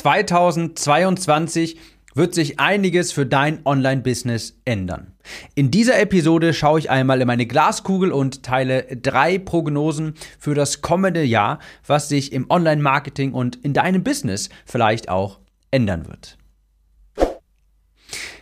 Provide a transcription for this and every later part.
2022 wird sich einiges für dein Online-Business ändern. In dieser Episode schaue ich einmal in meine Glaskugel und teile drei Prognosen für das kommende Jahr, was sich im Online-Marketing und in deinem Business vielleicht auch ändern wird.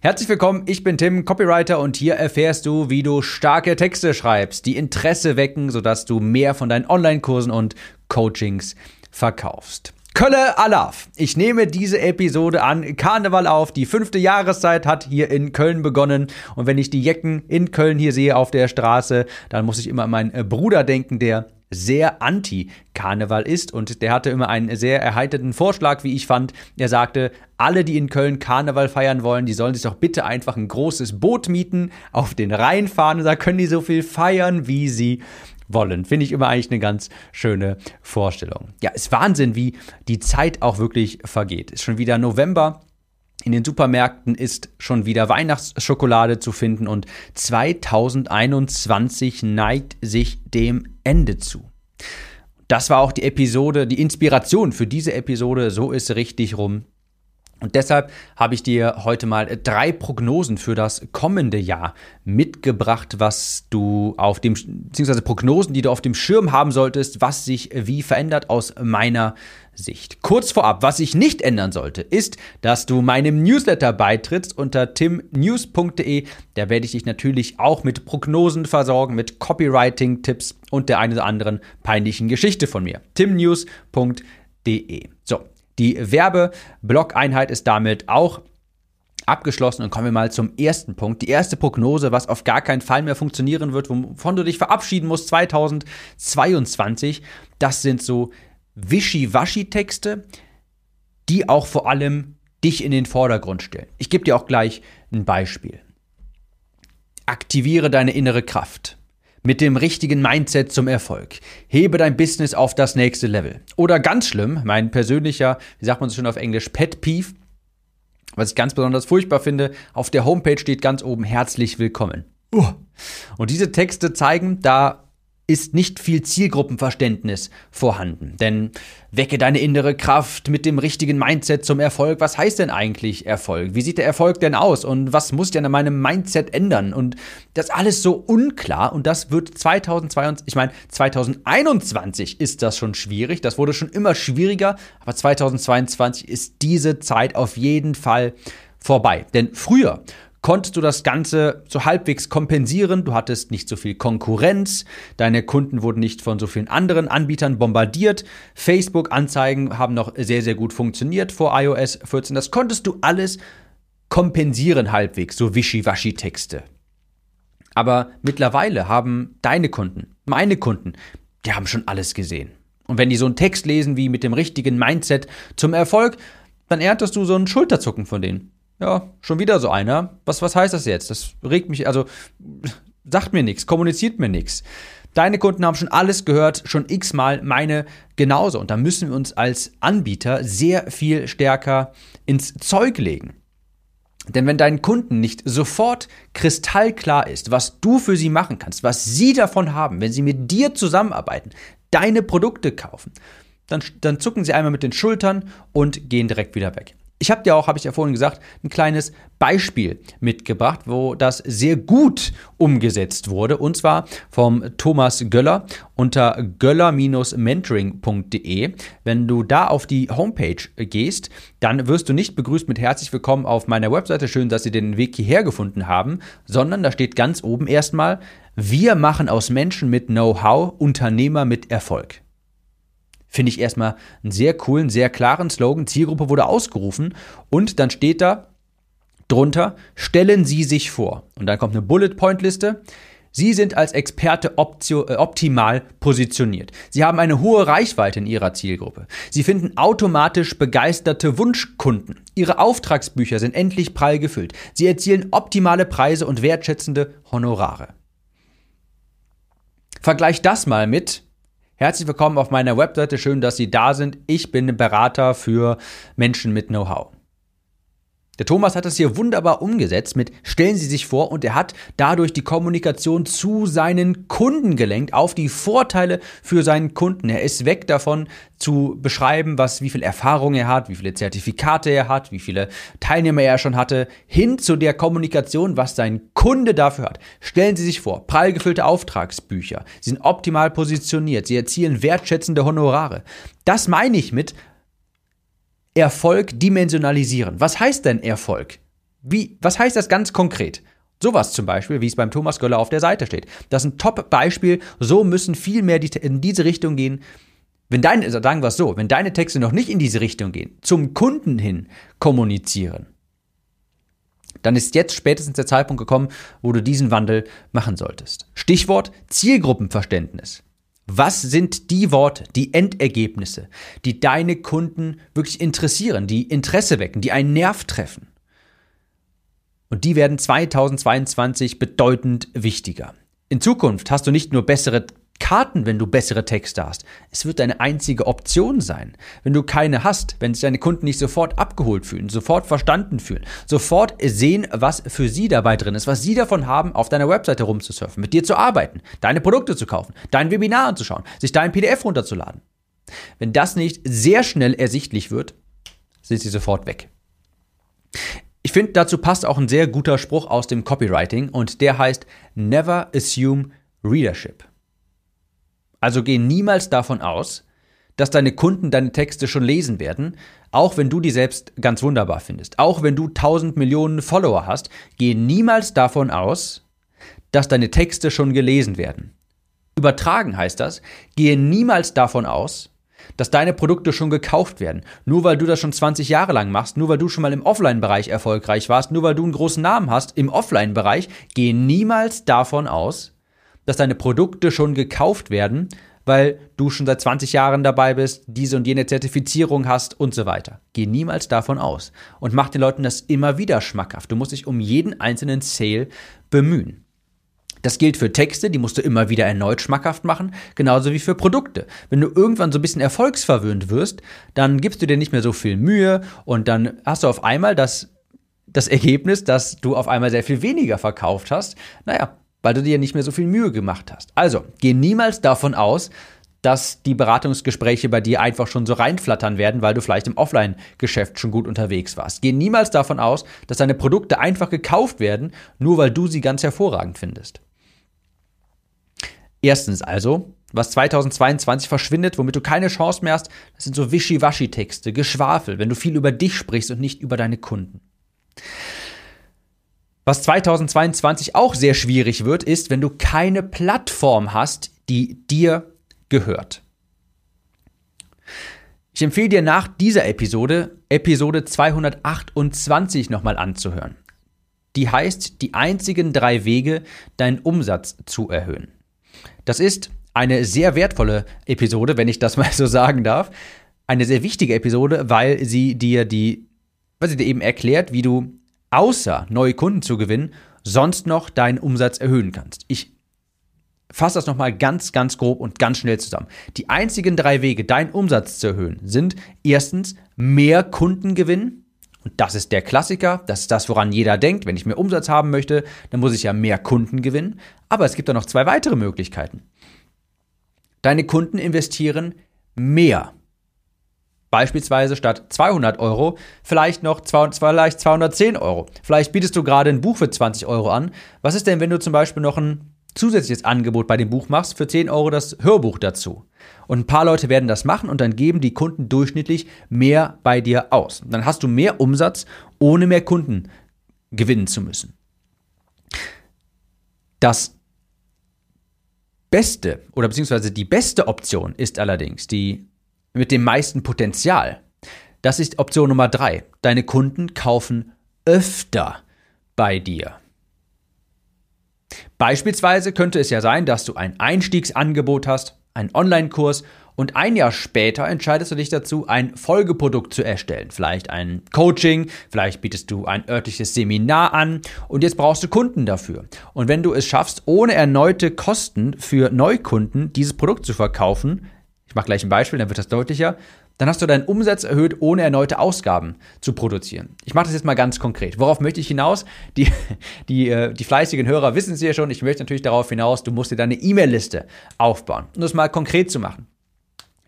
Herzlich willkommen, ich bin Tim, Copywriter und hier erfährst du, wie du starke Texte schreibst, die Interesse wecken, sodass du mehr von deinen Online-Kursen und Coachings verkaufst. Kölle Alaf. Ich nehme diese Episode an Karneval auf. Die fünfte Jahreszeit hat hier in Köln begonnen. Und wenn ich die Jecken in Köln hier sehe auf der Straße, dann muss ich immer an meinen äh, Bruder denken, der sehr anti-Karneval ist und der hatte immer einen sehr erheiterten Vorschlag, wie ich fand. Er sagte, alle, die in Köln Karneval feiern wollen, die sollen sich doch bitte einfach ein großes Boot mieten, auf den Rhein fahren und da können die so viel feiern, wie sie wollen. Finde ich immer eigentlich eine ganz schöne Vorstellung. Ja, ist Wahnsinn, wie die Zeit auch wirklich vergeht. Ist schon wieder November. In den Supermärkten ist schon wieder Weihnachtsschokolade zu finden und 2021 neigt sich dem Ende zu. Das war auch die Episode, die Inspiration für diese Episode. So ist richtig rum. Und deshalb habe ich dir heute mal drei Prognosen für das kommende Jahr mitgebracht, was du auf dem, beziehungsweise Prognosen, die du auf dem Schirm haben solltest, was sich wie verändert aus meiner Sicht. Kurz vorab, was sich nicht ändern sollte, ist, dass du meinem Newsletter beitrittst unter timnews.de. Da werde ich dich natürlich auch mit Prognosen versorgen, mit Copywriting-Tipps und der einen oder anderen peinlichen Geschichte von mir. timnews.de. So, die Werbeblock-Einheit ist damit auch abgeschlossen und kommen wir mal zum ersten Punkt. Die erste Prognose, was auf gar keinen Fall mehr funktionieren wird, wovon du dich verabschieden musst 2022, das sind so Wischi-Waschi-Texte, die auch vor allem dich in den Vordergrund stellen. Ich gebe dir auch gleich ein Beispiel. Aktiviere deine innere Kraft mit dem richtigen Mindset zum Erfolg. Hebe dein Business auf das nächste Level. Oder ganz schlimm, mein persönlicher, wie sagt man so schön auf Englisch, Pet Peeve, was ich ganz besonders furchtbar finde, auf der Homepage steht ganz oben herzlich willkommen. Und diese Texte zeigen, da ist nicht viel Zielgruppenverständnis vorhanden. Denn wecke deine innere Kraft mit dem richtigen Mindset zum Erfolg. Was heißt denn eigentlich Erfolg? Wie sieht der Erfolg denn aus? Und was muss ich denn an meinem Mindset ändern? Und das alles so unklar. Und das wird 2022, ich meine, 2021 ist das schon schwierig. Das wurde schon immer schwieriger. Aber 2022 ist diese Zeit auf jeden Fall vorbei. Denn früher konntest du das Ganze so halbwegs kompensieren. Du hattest nicht so viel Konkurrenz, deine Kunden wurden nicht von so vielen anderen Anbietern bombardiert. Facebook-Anzeigen haben noch sehr, sehr gut funktioniert vor iOS 14. Das konntest du alles kompensieren halbwegs, so Wischiwaschi-Texte. Aber mittlerweile haben deine Kunden, meine Kunden, die haben schon alles gesehen. Und wenn die so einen Text lesen wie mit dem richtigen Mindset zum Erfolg, dann erntest du so ein Schulterzucken von denen ja, schon wieder so einer. Was, was heißt das jetzt? Das regt mich, also sagt mir nichts, kommuniziert mir nichts. Deine Kunden haben schon alles gehört, schon x-mal, meine genauso. Und da müssen wir uns als Anbieter sehr viel stärker ins Zeug legen. Denn wenn deinen Kunden nicht sofort kristallklar ist, was du für sie machen kannst, was sie davon haben, wenn sie mit dir zusammenarbeiten, deine Produkte kaufen, dann, dann zucken sie einmal mit den Schultern und gehen direkt wieder weg. Ich habe dir auch, habe ich ja vorhin gesagt, ein kleines Beispiel mitgebracht, wo das sehr gut umgesetzt wurde. Und zwar vom Thomas Göller unter göller-mentoring.de. Wenn du da auf die Homepage gehst, dann wirst du nicht begrüßt mit herzlich willkommen auf meiner Webseite. Schön, dass Sie den Weg hierher gefunden haben, sondern da steht ganz oben erstmal, wir machen aus Menschen mit Know-how Unternehmer mit Erfolg. Finde ich erstmal einen sehr coolen, sehr klaren Slogan. Zielgruppe wurde ausgerufen und dann steht da drunter, stellen Sie sich vor. Und dann kommt eine Bullet-Point-Liste. Sie sind als Experte äh, optimal positioniert. Sie haben eine hohe Reichweite in Ihrer Zielgruppe. Sie finden automatisch begeisterte Wunschkunden. Ihre Auftragsbücher sind endlich prall gefüllt. Sie erzielen optimale Preise und wertschätzende Honorare. Vergleich das mal mit Herzlich willkommen auf meiner Webseite. Schön, dass Sie da sind. Ich bin Berater für Menschen mit Know-how. Der Thomas hat das hier wunderbar umgesetzt mit stellen Sie sich vor und er hat dadurch die Kommunikation zu seinen Kunden gelenkt auf die Vorteile für seinen Kunden. Er ist weg davon zu beschreiben, was wie viel Erfahrung er hat, wie viele Zertifikate er hat, wie viele Teilnehmer er schon hatte, hin zu der Kommunikation, was sein Kunde dafür hat. Stellen Sie sich vor, prall gefüllte Auftragsbücher, sie sind optimal positioniert, sie erzielen wertschätzende Honorare. Das meine ich mit Erfolg dimensionalisieren. Was heißt denn Erfolg? Wie, was heißt das ganz konkret? Sowas zum Beispiel, wie es beim Thomas Göller auf der Seite steht. Das ist ein Top-Beispiel. So müssen viel mehr in diese Richtung gehen. Wenn deine, sagen wir es so, wenn deine Texte noch nicht in diese Richtung gehen, zum Kunden hin kommunizieren, dann ist jetzt spätestens der Zeitpunkt gekommen, wo du diesen Wandel machen solltest. Stichwort Zielgruppenverständnis. Was sind die Worte, die Endergebnisse, die deine Kunden wirklich interessieren, die Interesse wecken, die einen Nerv treffen? Und die werden 2022 bedeutend wichtiger. In Zukunft hast du nicht nur bessere Karten, wenn du bessere Texte hast. Es wird deine einzige Option sein. Wenn du keine hast, wenn sich deine Kunden nicht sofort abgeholt fühlen, sofort verstanden fühlen, sofort sehen, was für sie dabei drin ist, was sie davon haben, auf deiner Webseite rumzusurfen, mit dir zu arbeiten, deine Produkte zu kaufen, dein Webinar anzuschauen, sich dein PDF runterzuladen. Wenn das nicht sehr schnell ersichtlich wird, sind sie sofort weg. Ich finde, dazu passt auch ein sehr guter Spruch aus dem Copywriting und der heißt Never assume readership. Also geh niemals davon aus, dass deine Kunden deine Texte schon lesen werden, auch wenn du die selbst ganz wunderbar findest. Auch wenn du tausend Millionen Follower hast, geh niemals davon aus, dass deine Texte schon gelesen werden. Übertragen heißt das, gehe niemals davon aus, dass deine Produkte schon gekauft werden. Nur weil du das schon 20 Jahre lang machst, nur weil du schon mal im Offline-Bereich erfolgreich warst, nur weil du einen großen Namen hast im Offline-Bereich, gehe niemals davon aus, dass deine Produkte schon gekauft werden, weil du schon seit 20 Jahren dabei bist, diese und jene Zertifizierung hast und so weiter. Geh niemals davon aus und mach den Leuten das immer wieder schmackhaft. Du musst dich um jeden einzelnen Sale bemühen. Das gilt für Texte, die musst du immer wieder erneut schmackhaft machen, genauso wie für Produkte. Wenn du irgendwann so ein bisschen erfolgsverwöhnt wirst, dann gibst du dir nicht mehr so viel Mühe und dann hast du auf einmal das, das Ergebnis, dass du auf einmal sehr viel weniger verkauft hast. Naja, weil du dir nicht mehr so viel Mühe gemacht hast. Also, geh niemals davon aus, dass die Beratungsgespräche bei dir einfach schon so reinflattern werden, weil du vielleicht im Offline-Geschäft schon gut unterwegs warst. Geh niemals davon aus, dass deine Produkte einfach gekauft werden, nur weil du sie ganz hervorragend findest. Erstens also, was 2022 verschwindet, womit du keine Chance mehr hast, das sind so Wischiwaschi-Texte, Geschwafel, wenn du viel über dich sprichst und nicht über deine Kunden. Was 2022 auch sehr schwierig wird, ist, wenn du keine Plattform hast, die dir gehört. Ich empfehle dir nach dieser Episode, Episode 228 nochmal anzuhören. Die heißt, die einzigen drei Wege, deinen Umsatz zu erhöhen. Das ist eine sehr wertvolle Episode, wenn ich das mal so sagen darf. Eine sehr wichtige Episode, weil sie dir die, was sie dir eben erklärt, wie du außer neue Kunden zu gewinnen, sonst noch deinen Umsatz erhöhen kannst. Ich fasse das nochmal ganz, ganz grob und ganz schnell zusammen. Die einzigen drei Wege, deinen Umsatz zu erhöhen, sind erstens mehr Kunden gewinnen. Und das ist der Klassiker, das ist das, woran jeder denkt. Wenn ich mehr Umsatz haben möchte, dann muss ich ja mehr Kunden gewinnen. Aber es gibt da noch zwei weitere Möglichkeiten. Deine Kunden investieren mehr Beispielsweise statt 200 Euro vielleicht noch 200, vielleicht 210 Euro. Vielleicht bietest du gerade ein Buch für 20 Euro an. Was ist denn, wenn du zum Beispiel noch ein zusätzliches Angebot bei dem Buch machst, für 10 Euro das Hörbuch dazu? Und ein paar Leute werden das machen und dann geben die Kunden durchschnittlich mehr bei dir aus. dann hast du mehr Umsatz, ohne mehr Kunden gewinnen zu müssen. Das Beste oder beziehungsweise die beste Option ist allerdings die mit dem meisten Potenzial. Das ist Option Nummer drei. Deine Kunden kaufen öfter bei dir. Beispielsweise könnte es ja sein, dass du ein Einstiegsangebot hast, einen Online-Kurs und ein Jahr später entscheidest du dich dazu, ein Folgeprodukt zu erstellen. Vielleicht ein Coaching, vielleicht bietest du ein örtliches Seminar an und jetzt brauchst du Kunden dafür. Und wenn du es schaffst, ohne erneute Kosten für Neukunden dieses Produkt zu verkaufen, ich mache gleich ein Beispiel, dann wird das deutlicher, dann hast du deinen Umsatz erhöht, ohne erneute Ausgaben zu produzieren. Ich mache das jetzt mal ganz konkret. Worauf möchte ich hinaus? Die, die, äh, die fleißigen Hörer wissen es ja schon. Ich möchte natürlich darauf hinaus, du musst dir deine E-Mail-Liste aufbauen. Um das mal konkret zu machen.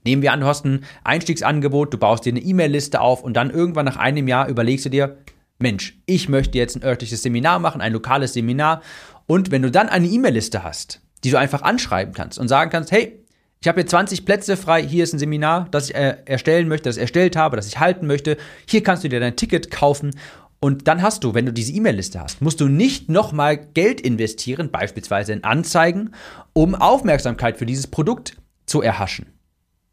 Nehmen wir an, du hast ein Einstiegsangebot, du baust dir eine E-Mail-Liste auf und dann irgendwann nach einem Jahr überlegst du dir, Mensch, ich möchte jetzt ein örtliches Seminar machen, ein lokales Seminar. Und wenn du dann eine E-Mail-Liste hast, die du einfach anschreiben kannst und sagen kannst, hey, ich habe hier 20 Plätze frei, hier ist ein Seminar, das ich äh, erstellen möchte, das ich erstellt habe, das ich halten möchte. Hier kannst du dir dein Ticket kaufen und dann hast du, wenn du diese E-Mail-Liste hast, musst du nicht nochmal Geld investieren, beispielsweise in Anzeigen, um Aufmerksamkeit für dieses Produkt zu erhaschen.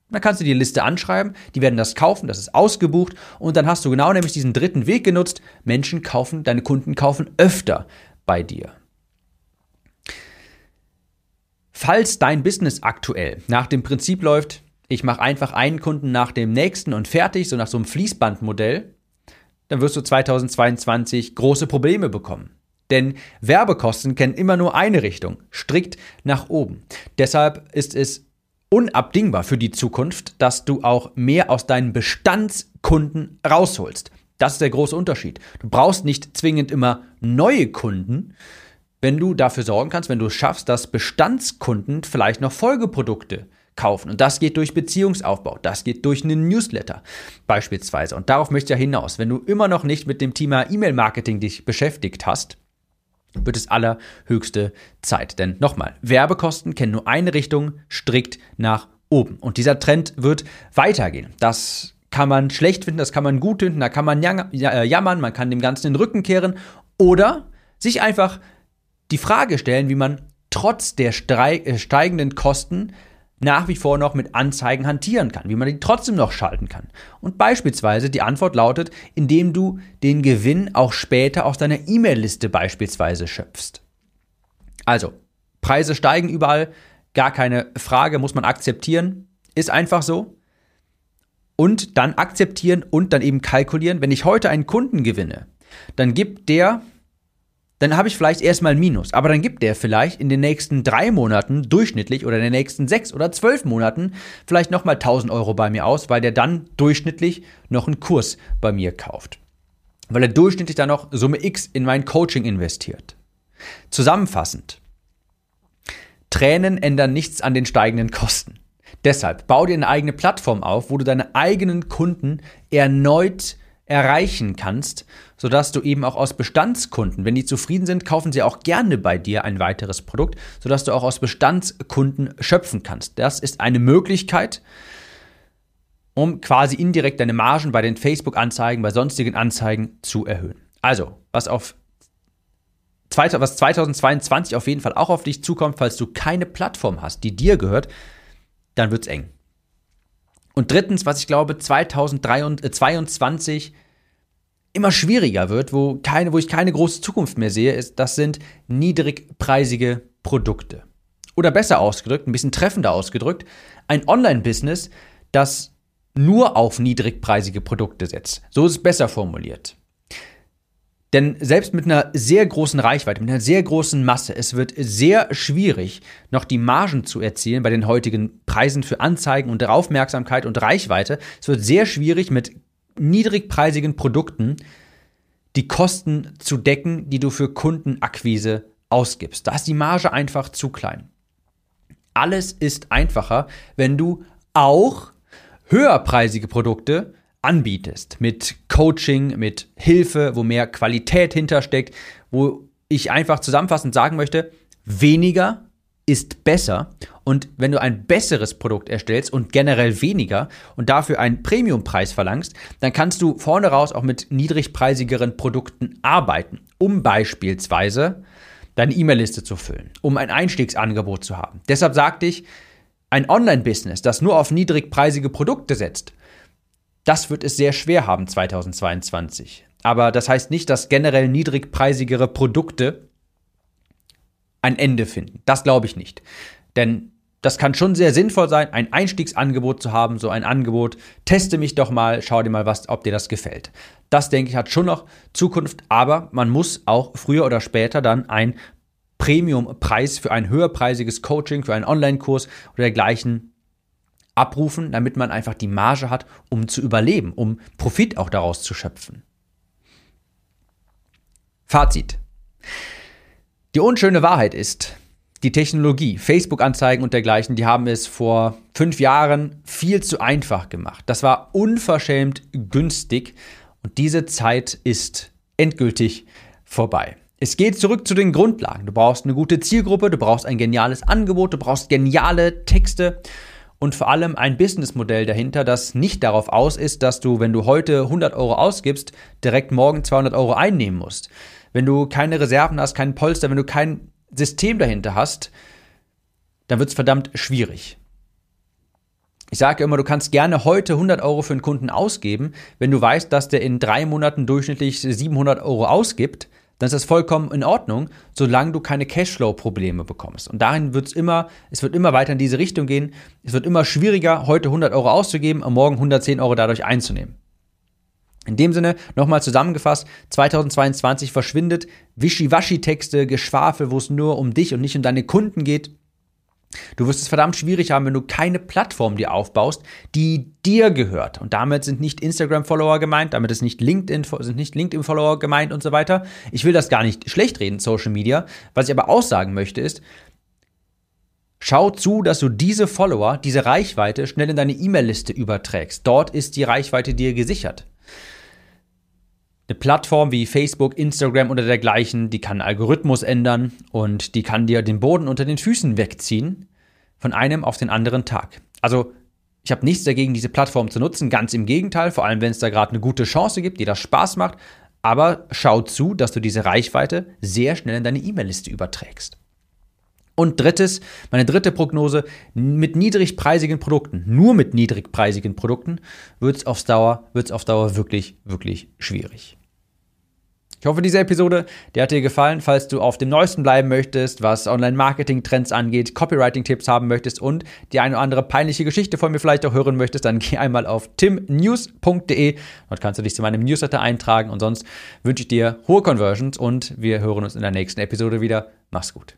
Dann kannst du die Liste anschreiben, die werden das kaufen, das ist ausgebucht und dann hast du genau nämlich diesen dritten Weg genutzt. Menschen kaufen, deine Kunden kaufen öfter bei dir. Falls dein Business aktuell nach dem Prinzip läuft, ich mache einfach einen Kunden nach dem nächsten und fertig, so nach so einem Fließbandmodell, dann wirst du 2022 große Probleme bekommen. Denn Werbekosten kennen immer nur eine Richtung, strikt nach oben. Deshalb ist es unabdingbar für die Zukunft, dass du auch mehr aus deinen Bestandskunden rausholst. Das ist der große Unterschied. Du brauchst nicht zwingend immer neue Kunden, wenn du dafür sorgen kannst, wenn du es schaffst, dass Bestandskunden vielleicht noch Folgeprodukte kaufen. Und das geht durch Beziehungsaufbau, das geht durch einen Newsletter beispielsweise. Und darauf möchte ich ja hinaus. Wenn du immer noch nicht mit dem Thema E-Mail-Marketing dich beschäftigt hast, wird es allerhöchste Zeit. Denn nochmal, Werbekosten kennen nur eine Richtung, strikt nach oben. Und dieser Trend wird weitergehen. Das kann man schlecht finden, das kann man gut finden, da kann man äh, jammern, man kann dem Ganzen den Rücken kehren oder sich einfach die Frage stellen, wie man trotz der äh, steigenden Kosten nach wie vor noch mit Anzeigen hantieren kann, wie man die trotzdem noch schalten kann. Und beispielsweise die Antwort lautet, indem du den Gewinn auch später aus deiner E-Mail-Liste beispielsweise schöpfst. Also, Preise steigen überall, gar keine Frage, muss man akzeptieren, ist einfach so. Und dann akzeptieren und dann eben kalkulieren, wenn ich heute einen Kunden gewinne, dann gibt der dann habe ich vielleicht erstmal Minus. Aber dann gibt der vielleicht in den nächsten drei Monaten durchschnittlich oder in den nächsten sechs oder zwölf Monaten vielleicht nochmal 1000 Euro bei mir aus, weil der dann durchschnittlich noch einen Kurs bei mir kauft. Weil er durchschnittlich dann noch Summe X in mein Coaching investiert. Zusammenfassend. Tränen ändern nichts an den steigenden Kosten. Deshalb bau dir eine eigene Plattform auf, wo du deine eigenen Kunden erneut erreichen kannst, sodass du eben auch aus Bestandskunden, wenn die zufrieden sind, kaufen sie auch gerne bei dir ein weiteres Produkt, sodass du auch aus Bestandskunden schöpfen kannst. Das ist eine Möglichkeit, um quasi indirekt deine Margen bei den Facebook-Anzeigen, bei sonstigen Anzeigen zu erhöhen. Also, was auf was 2022 auf jeden Fall auch auf dich zukommt, falls du keine Plattform hast, die dir gehört, dann wird es eng. Und drittens, was ich glaube, 2022 immer schwieriger wird, wo, keine, wo ich keine große Zukunft mehr sehe, ist, das sind niedrigpreisige Produkte. Oder besser ausgedrückt, ein bisschen treffender ausgedrückt, ein Online-Business, das nur auf niedrigpreisige Produkte setzt. So ist es besser formuliert. Denn selbst mit einer sehr großen Reichweite, mit einer sehr großen Masse, es wird sehr schwierig, noch die Margen zu erzielen bei den heutigen Preisen für Anzeigen und Aufmerksamkeit und Reichweite. Es wird sehr schwierig, mit niedrigpreisigen Produkten die Kosten zu decken, die du für Kundenakquise ausgibst. Da ist die Marge einfach zu klein. Alles ist einfacher, wenn du auch höherpreisige Produkte anbietest. Mit Coaching, mit Hilfe, wo mehr Qualität hintersteckt, wo ich einfach zusammenfassend sagen möchte, weniger ist besser. Und wenn du ein besseres Produkt erstellst und generell weniger und dafür einen Premiumpreis verlangst, dann kannst du vorne raus auch mit niedrigpreisigeren Produkten arbeiten, um beispielsweise deine E-Mail-Liste zu füllen, um ein Einstiegsangebot zu haben. Deshalb sagte ich, ein Online-Business, das nur auf niedrigpreisige Produkte setzt, das wird es sehr schwer haben 2022. Aber das heißt nicht, dass generell niedrigpreisigere Produkte ein Ende finden. Das glaube ich nicht. Denn das kann schon sehr sinnvoll sein, ein Einstiegsangebot zu haben, so ein Angebot. Teste mich doch mal, schau dir mal, was, ob dir das gefällt. Das, denke ich, hat schon noch Zukunft, aber man muss auch früher oder später dann ein Premium-Preis für ein höherpreisiges Coaching, für einen Online-Kurs oder dergleichen abrufen, damit man einfach die Marge hat, um zu überleben, um Profit auch daraus zu schöpfen. Fazit. Die unschöne Wahrheit ist, die Technologie, Facebook-Anzeigen und dergleichen, die haben es vor fünf Jahren viel zu einfach gemacht. Das war unverschämt günstig und diese Zeit ist endgültig vorbei. Es geht zurück zu den Grundlagen. Du brauchst eine gute Zielgruppe, du brauchst ein geniales Angebot, du brauchst geniale Texte und vor allem ein Businessmodell dahinter, das nicht darauf aus ist, dass du, wenn du heute 100 Euro ausgibst, direkt morgen 200 Euro einnehmen musst. Wenn du keine Reserven hast, keinen Polster, wenn du kein System dahinter hast, dann wird es verdammt schwierig. Ich sage immer, du kannst gerne heute 100 Euro für einen Kunden ausgeben. Wenn du weißt, dass der in drei Monaten durchschnittlich 700 Euro ausgibt, dann ist das vollkommen in Ordnung, solange du keine Cashflow-Probleme bekommst. Und dahin wird es immer, es wird immer weiter in diese Richtung gehen. Es wird immer schwieriger, heute 100 Euro auszugeben und morgen 110 Euro dadurch einzunehmen. In dem Sinne, nochmal zusammengefasst, 2022 verschwindet Wischiwaschi-Texte, Geschwafel, wo es nur um dich und nicht um deine Kunden geht. Du wirst es verdammt schwierig haben, wenn du keine Plattform dir aufbaust, die dir gehört. Und damit sind nicht Instagram-Follower gemeint, damit ist nicht LinkedIn, sind nicht LinkedIn-Follower gemeint und so weiter. Ich will das gar nicht schlecht reden, Social Media. Was ich aber aussagen möchte ist, Schau zu, dass du diese Follower, diese Reichweite schnell in deine E-Mail-Liste überträgst. Dort ist die Reichweite dir gesichert. Eine Plattform wie Facebook, Instagram oder dergleichen, die kann Algorithmus ändern und die kann dir den Boden unter den Füßen wegziehen von einem auf den anderen Tag. Also ich habe nichts dagegen, diese Plattform zu nutzen, ganz im Gegenteil, vor allem wenn es da gerade eine gute Chance gibt, die das Spaß macht, aber schau zu, dass du diese Reichweite sehr schnell in deine E-Mail-Liste überträgst. Und drittes, meine dritte Prognose, mit niedrigpreisigen Produkten, nur mit niedrigpreisigen Produkten, wird es auf Dauer, auf Dauer wirklich, wirklich schwierig. Ich hoffe, diese Episode, die hat dir gefallen. Falls du auf dem Neuesten bleiben möchtest, was Online-Marketing-Trends angeht, Copywriting-Tipps haben möchtest und die eine oder andere peinliche Geschichte von mir vielleicht auch hören möchtest, dann geh einmal auf timnews.de. Dort kannst du dich zu meinem Newsletter eintragen. Und sonst wünsche ich dir hohe Conversions und wir hören uns in der nächsten Episode wieder. Mach's gut.